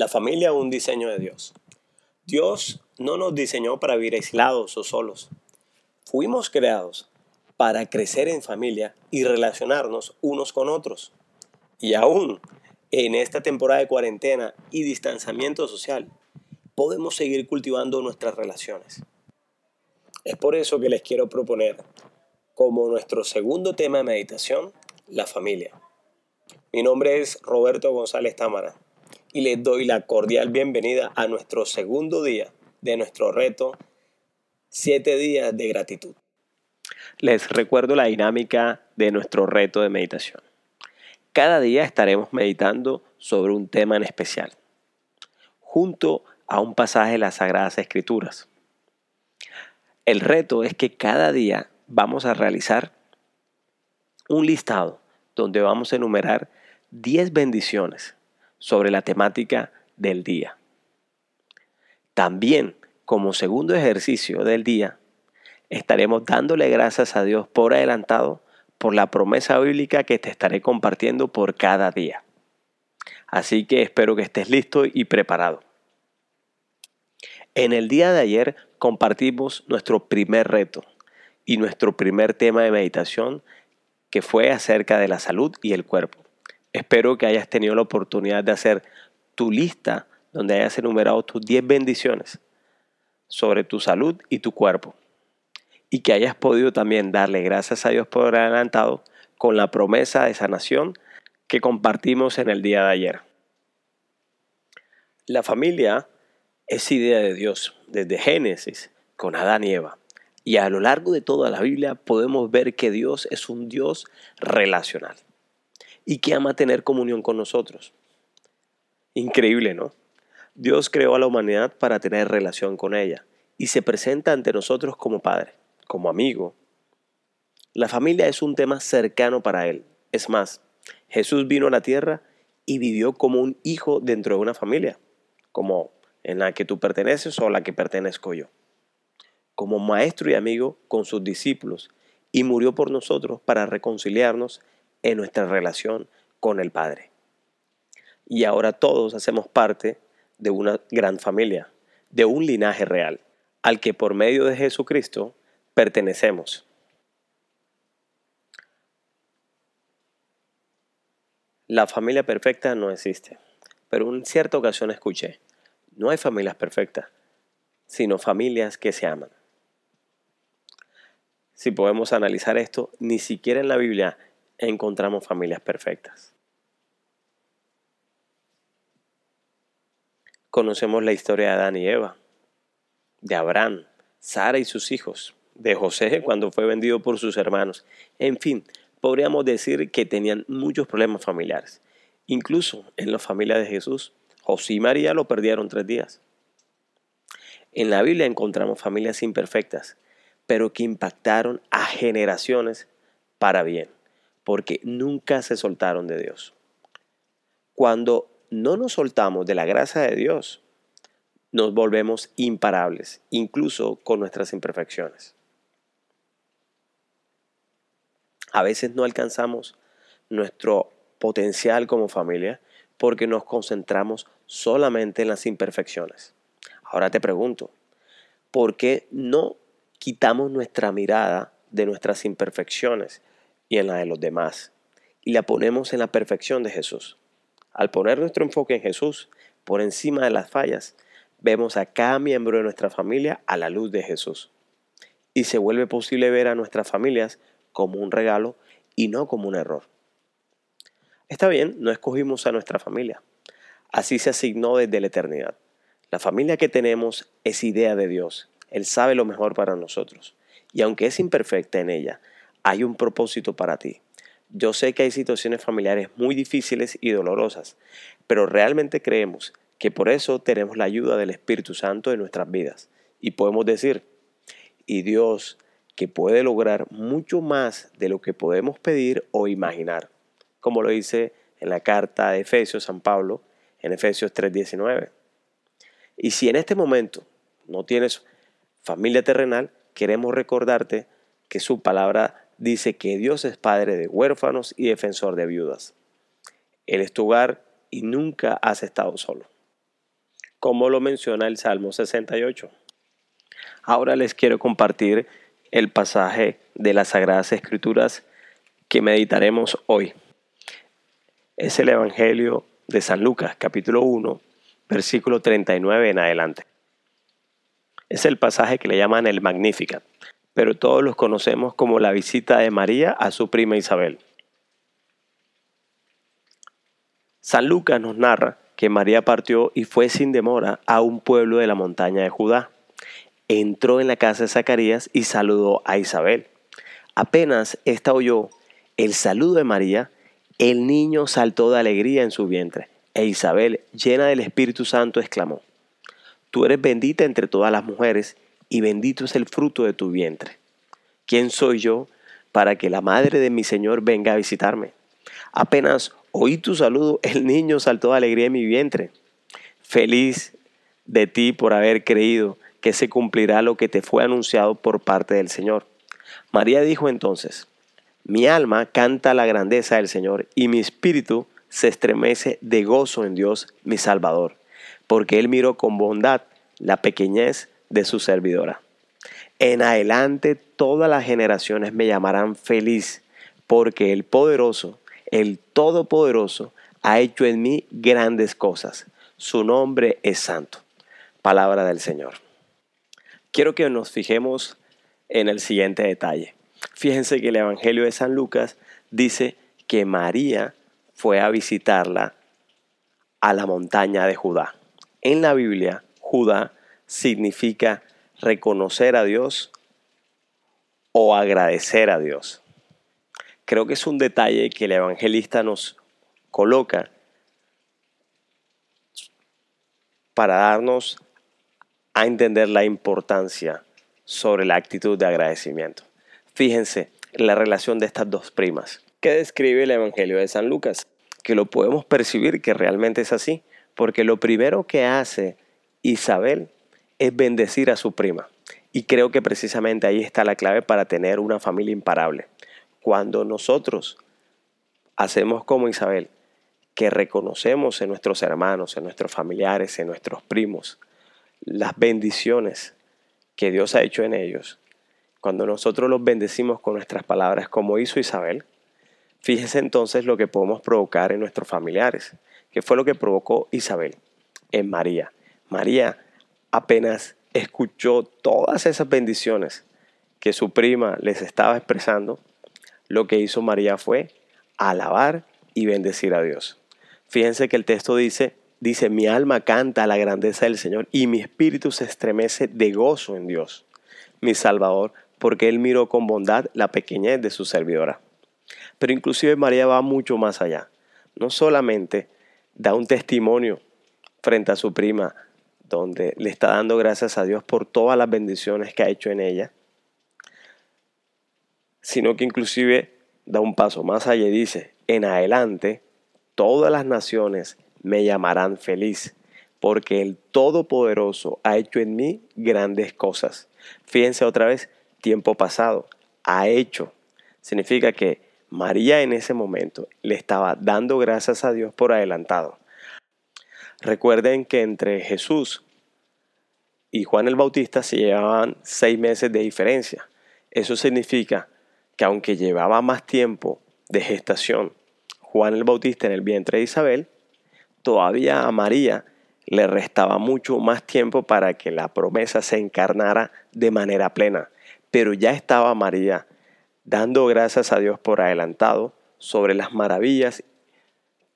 La familia es un diseño de Dios. Dios no nos diseñó para vivir aislados o solos. Fuimos creados para crecer en familia y relacionarnos unos con otros. Y aún en esta temporada de cuarentena y distanciamiento social, podemos seguir cultivando nuestras relaciones. Es por eso que les quiero proponer como nuestro segundo tema de meditación, la familia. Mi nombre es Roberto González Támara y les doy la cordial bienvenida a nuestro segundo día de nuestro reto, 7 días de gratitud. Les recuerdo la dinámica de nuestro reto de meditación. Cada día estaremos meditando sobre un tema en especial, junto a un pasaje de las Sagradas Escrituras. El reto es que cada día vamos a realizar un listado donde vamos a enumerar 10 bendiciones sobre la temática del día. También, como segundo ejercicio del día, estaremos dándole gracias a Dios por adelantado por la promesa bíblica que te estaré compartiendo por cada día. Así que espero que estés listo y preparado. En el día de ayer compartimos nuestro primer reto y nuestro primer tema de meditación que fue acerca de la salud y el cuerpo. Espero que hayas tenido la oportunidad de hacer tu lista donde hayas enumerado tus 10 bendiciones sobre tu salud y tu cuerpo. Y que hayas podido también darle gracias a Dios por adelantado con la promesa de sanación que compartimos en el día de ayer. La familia es idea de Dios desde Génesis con Adán y Eva. Y a lo largo de toda la Biblia podemos ver que Dios es un Dios relacional y que ama tener comunión con nosotros. Increíble, ¿no? Dios creó a la humanidad para tener relación con ella y se presenta ante nosotros como padre, como amigo. La familia es un tema cercano para Él. Es más, Jesús vino a la tierra y vivió como un hijo dentro de una familia, como en la que tú perteneces o la que pertenezco yo, como maestro y amigo con sus discípulos, y murió por nosotros para reconciliarnos en nuestra relación con el Padre. Y ahora todos hacemos parte de una gran familia, de un linaje real, al que por medio de Jesucristo pertenecemos. La familia perfecta no existe, pero en cierta ocasión escuché, no hay familias perfectas, sino familias que se aman. Si podemos analizar esto, ni siquiera en la Biblia encontramos familias perfectas. Conocemos la historia de Adán y Eva, de Abraham, Sara y sus hijos, de José cuando fue vendido por sus hermanos. En fin, podríamos decir que tenían muchos problemas familiares. Incluso en la familia de Jesús, José y María lo perdieron tres días. En la Biblia encontramos familias imperfectas, pero que impactaron a generaciones para bien porque nunca se soltaron de Dios. Cuando no nos soltamos de la gracia de Dios, nos volvemos imparables, incluso con nuestras imperfecciones. A veces no alcanzamos nuestro potencial como familia porque nos concentramos solamente en las imperfecciones. Ahora te pregunto, ¿por qué no quitamos nuestra mirada de nuestras imperfecciones y en la de los demás. Y la ponemos en la perfección de Jesús. Al poner nuestro enfoque en Jesús, por encima de las fallas, vemos a cada miembro de nuestra familia a la luz de Jesús. Y se vuelve posible ver a nuestras familias como un regalo y no como un error. Está bien, no escogimos a nuestra familia. Así se asignó desde la eternidad. La familia que tenemos es idea de Dios. Él sabe lo mejor para nosotros. Y aunque es imperfecta en ella, hay un propósito para ti. Yo sé que hay situaciones familiares muy difíciles y dolorosas, pero realmente creemos que por eso tenemos la ayuda del Espíritu Santo en nuestras vidas. Y podemos decir, y Dios que puede lograr mucho más de lo que podemos pedir o imaginar, como lo dice en la carta de Efesios San Pablo, en Efesios 3:19. Y si en este momento no tienes familia terrenal, queremos recordarte que su palabra dice que Dios es padre de huérfanos y defensor de viudas. Él es tu hogar y nunca has estado solo. como lo menciona el Salmo 68. Ahora les quiero compartir el pasaje de las Sagradas Escrituras que meditaremos hoy. Es el Evangelio de San Lucas, capítulo 1, versículo 39 en adelante. Es el pasaje que le llaman el Magnificat, pero todos los conocemos como la visita de María a su prima Isabel. San Lucas nos narra que María partió y fue sin demora a un pueblo de la montaña de Judá. Entró en la casa de Zacarías y saludó a Isabel. Apenas ésta oyó el saludo de María, el niño saltó de alegría en su vientre, e Isabel, llena del Espíritu Santo, exclamó, Tú eres bendita entre todas las mujeres, y bendito es el fruto de tu vientre. ¿Quién soy yo para que la madre de mi Señor venga a visitarme? Apenas oí tu saludo, el niño saltó de alegría en mi vientre. Feliz de ti por haber creído que se cumplirá lo que te fue anunciado por parte del Señor. María dijo entonces, mi alma canta la grandeza del Señor y mi espíritu se estremece de gozo en Dios mi Salvador porque él miró con bondad la pequeñez de su servidora. En adelante todas las generaciones me llamarán feliz, porque el poderoso, el todopoderoso, ha hecho en mí grandes cosas. Su nombre es santo. Palabra del Señor. Quiero que nos fijemos en el siguiente detalle. Fíjense que el Evangelio de San Lucas dice que María fue a visitarla a la montaña de Judá. En la Biblia, Judá significa reconocer a Dios o agradecer a Dios. Creo que es un detalle que el evangelista nos coloca para darnos a entender la importancia sobre la actitud de agradecimiento. Fíjense en la relación de estas dos primas. ¿Qué describe el Evangelio de San Lucas? Que lo podemos percibir que realmente es así porque lo primero que hace Isabel es bendecir a su prima. Y creo que precisamente ahí está la clave para tener una familia imparable. Cuando nosotros hacemos como Isabel, que reconocemos en nuestros hermanos, en nuestros familiares, en nuestros primos, las bendiciones que Dios ha hecho en ellos, cuando nosotros los bendecimos con nuestras palabras como hizo Isabel, fíjese entonces lo que podemos provocar en nuestros familiares que fue lo que provocó Isabel en María. María apenas escuchó todas esas bendiciones que su prima les estaba expresando, lo que hizo María fue alabar y bendecir a Dios. Fíjense que el texto dice, dice, mi alma canta la grandeza del Señor y mi espíritu se estremece de gozo en Dios, mi Salvador, porque Él miró con bondad la pequeñez de su servidora. Pero inclusive María va mucho más allá. No solamente da un testimonio frente a su prima, donde le está dando gracias a Dios por todas las bendiciones que ha hecho en ella, sino que inclusive da un paso más allá y dice, en adelante todas las naciones me llamarán feliz, porque el Todopoderoso ha hecho en mí grandes cosas. Fíjense otra vez, tiempo pasado, ha hecho. Significa que María en ese momento le estaba dando gracias a Dios por adelantado. Recuerden que entre Jesús y Juan el Bautista se llevaban seis meses de diferencia. Eso significa que aunque llevaba más tiempo de gestación Juan el Bautista en el vientre de Isabel, todavía a María le restaba mucho más tiempo para que la promesa se encarnara de manera plena. Pero ya estaba María dando gracias a Dios por adelantado sobre las maravillas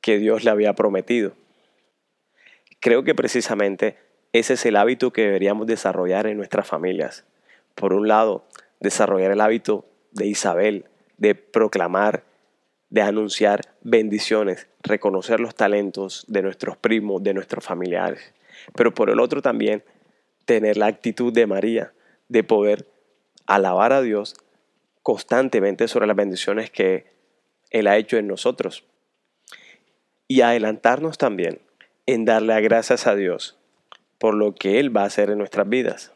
que Dios le había prometido. Creo que precisamente ese es el hábito que deberíamos desarrollar en nuestras familias. Por un lado, desarrollar el hábito de Isabel, de proclamar, de anunciar bendiciones, reconocer los talentos de nuestros primos, de nuestros familiares. Pero por el otro también, tener la actitud de María, de poder alabar a Dios constantemente sobre las bendiciones que Él ha hecho en nosotros. Y adelantarnos también en darle gracias a Dios por lo que Él va a hacer en nuestras vidas.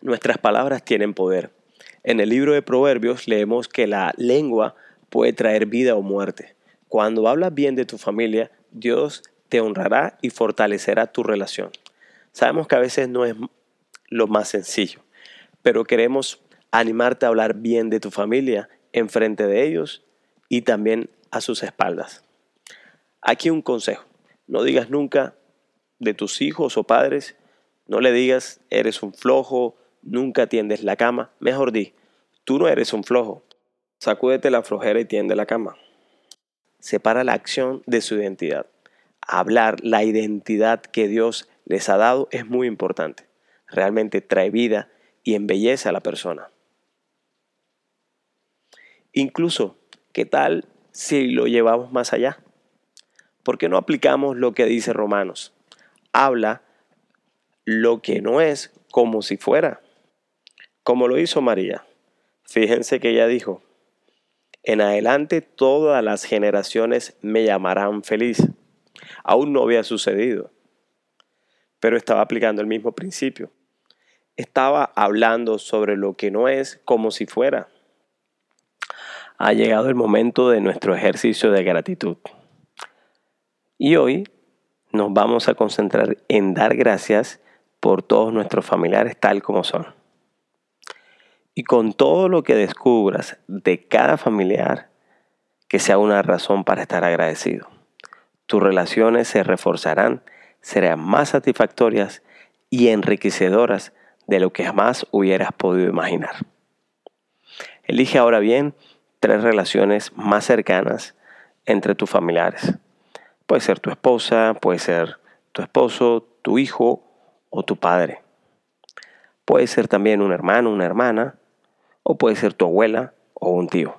Nuestras palabras tienen poder. En el libro de Proverbios leemos que la lengua puede traer vida o muerte. Cuando hablas bien de tu familia, Dios te honrará y fortalecerá tu relación. Sabemos que a veces no es lo más sencillo, pero queremos animarte a hablar bien de tu familia en frente de ellos y también a sus espaldas. Aquí un consejo, no digas nunca de tus hijos o padres, no le digas eres un flojo, nunca tiendes la cama, mejor di, tú no eres un flojo, sacúdete la flojera y tiende la cama. Separa la acción de su identidad. Hablar la identidad que Dios les ha dado es muy importante. Realmente trae vida y embellece a la persona. Incluso, ¿qué tal si lo llevamos más allá? ¿Por qué no aplicamos lo que dice Romanos? Habla lo que no es como si fuera, como lo hizo María. Fíjense que ella dijo, en adelante todas las generaciones me llamarán feliz. Aún no había sucedido, pero estaba aplicando el mismo principio. Estaba hablando sobre lo que no es como si fuera ha llegado el momento de nuestro ejercicio de gratitud. Y hoy nos vamos a concentrar en dar gracias por todos nuestros familiares tal como son. Y con todo lo que descubras de cada familiar, que sea una razón para estar agradecido. Tus relaciones se reforzarán, serán más satisfactorias y enriquecedoras de lo que jamás hubieras podido imaginar. Elige ahora bien tres relaciones más cercanas entre tus familiares. Puede ser tu esposa, puede ser tu esposo, tu hijo o tu padre. Puede ser también un hermano, una hermana, o puede ser tu abuela o un tío.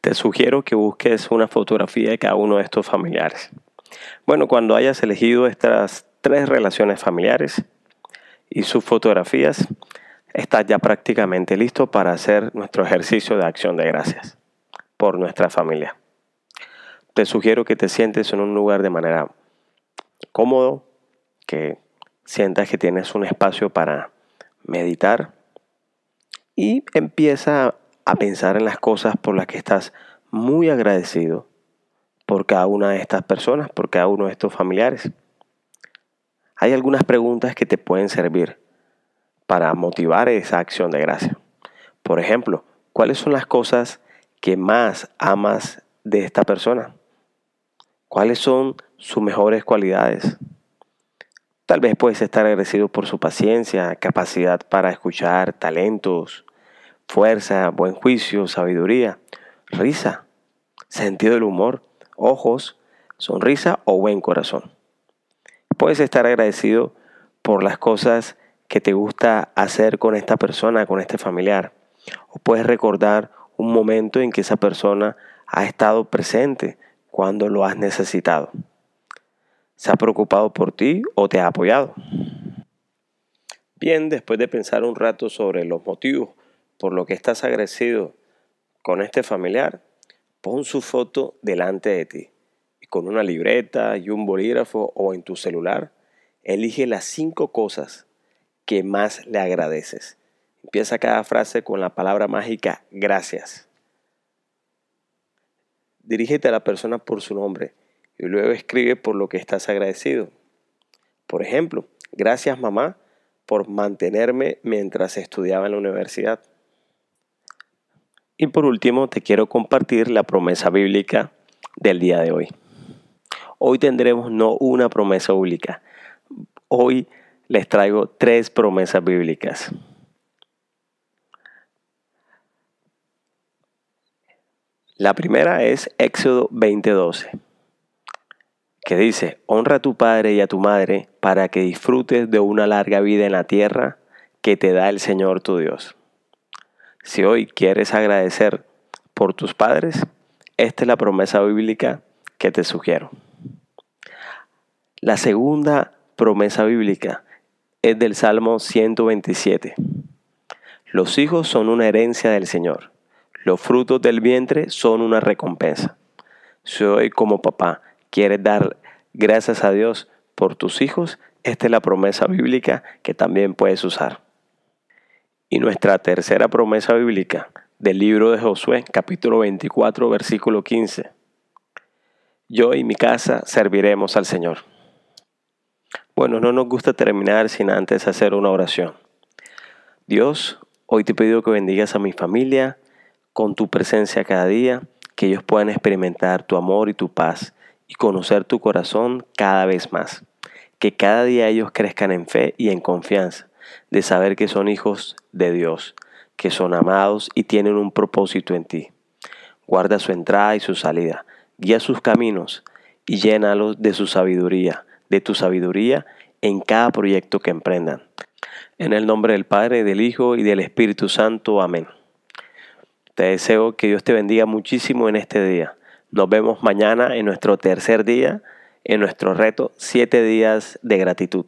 Te sugiero que busques una fotografía de cada uno de estos familiares. Bueno, cuando hayas elegido estas tres relaciones familiares y sus fotografías, estás ya prácticamente listo para hacer nuestro ejercicio de acción de gracias por nuestra familia. Te sugiero que te sientes en un lugar de manera cómodo, que sientas que tienes un espacio para meditar y empieza a pensar en las cosas por las que estás muy agradecido por cada una de estas personas, por cada uno de estos familiares. Hay algunas preguntas que te pueden servir para motivar esa acción de gracia. Por ejemplo, ¿cuáles son las cosas que más amas de esta persona? ¿Cuáles son sus mejores cualidades? Tal vez puedes estar agradecido por su paciencia, capacidad para escuchar, talentos, fuerza, buen juicio, sabiduría, risa, sentido del humor, ojos, sonrisa o buen corazón. Puedes estar agradecido por las cosas que te gusta hacer con esta persona, con este familiar. O puedes recordar un momento en que esa persona ha estado presente cuando lo has necesitado. ¿Se ha preocupado por ti o te ha apoyado? Bien, después de pensar un rato sobre los motivos por los que estás agradecido con este familiar, pon su foto delante de ti y con una libreta y un bolígrafo o en tu celular, elige las cinco cosas que más le agradeces. Empieza cada frase con la palabra mágica gracias. Dirígete a la persona por su nombre y luego escribe por lo que estás agradecido. Por ejemplo, gracias mamá por mantenerme mientras estudiaba en la universidad. Y por último, te quiero compartir la promesa bíblica del día de hoy. Hoy tendremos no una promesa bíblica. Hoy les traigo tres promesas bíblicas. La primera es Éxodo 20:12, que dice, honra a tu padre y a tu madre para que disfrutes de una larga vida en la tierra que te da el Señor tu Dios. Si hoy quieres agradecer por tus padres, esta es la promesa bíblica que te sugiero. La segunda promesa bíblica es del Salmo 127. Los hijos son una herencia del Señor. Los frutos del vientre son una recompensa. Si hoy como papá quieres dar gracias a Dios por tus hijos, esta es la promesa bíblica que también puedes usar. Y nuestra tercera promesa bíblica del libro de Josué, capítulo 24, versículo 15. Yo y mi casa serviremos al Señor. Bueno, no nos gusta terminar sin antes hacer una oración. Dios, hoy te pido que bendigas a mi familia con tu presencia cada día, que ellos puedan experimentar tu amor y tu paz y conocer tu corazón cada vez más. Que cada día ellos crezcan en fe y en confianza de saber que son hijos de Dios, que son amados y tienen un propósito en ti. Guarda su entrada y su salida guía sus caminos y llénalos de su sabiduría, de tu sabiduría en cada proyecto que emprendan. En el nombre del Padre, del Hijo y del Espíritu Santo. Amén. Te deseo que Dios te bendiga muchísimo en este día. Nos vemos mañana en nuestro tercer día, en nuestro reto, siete días de gratitud.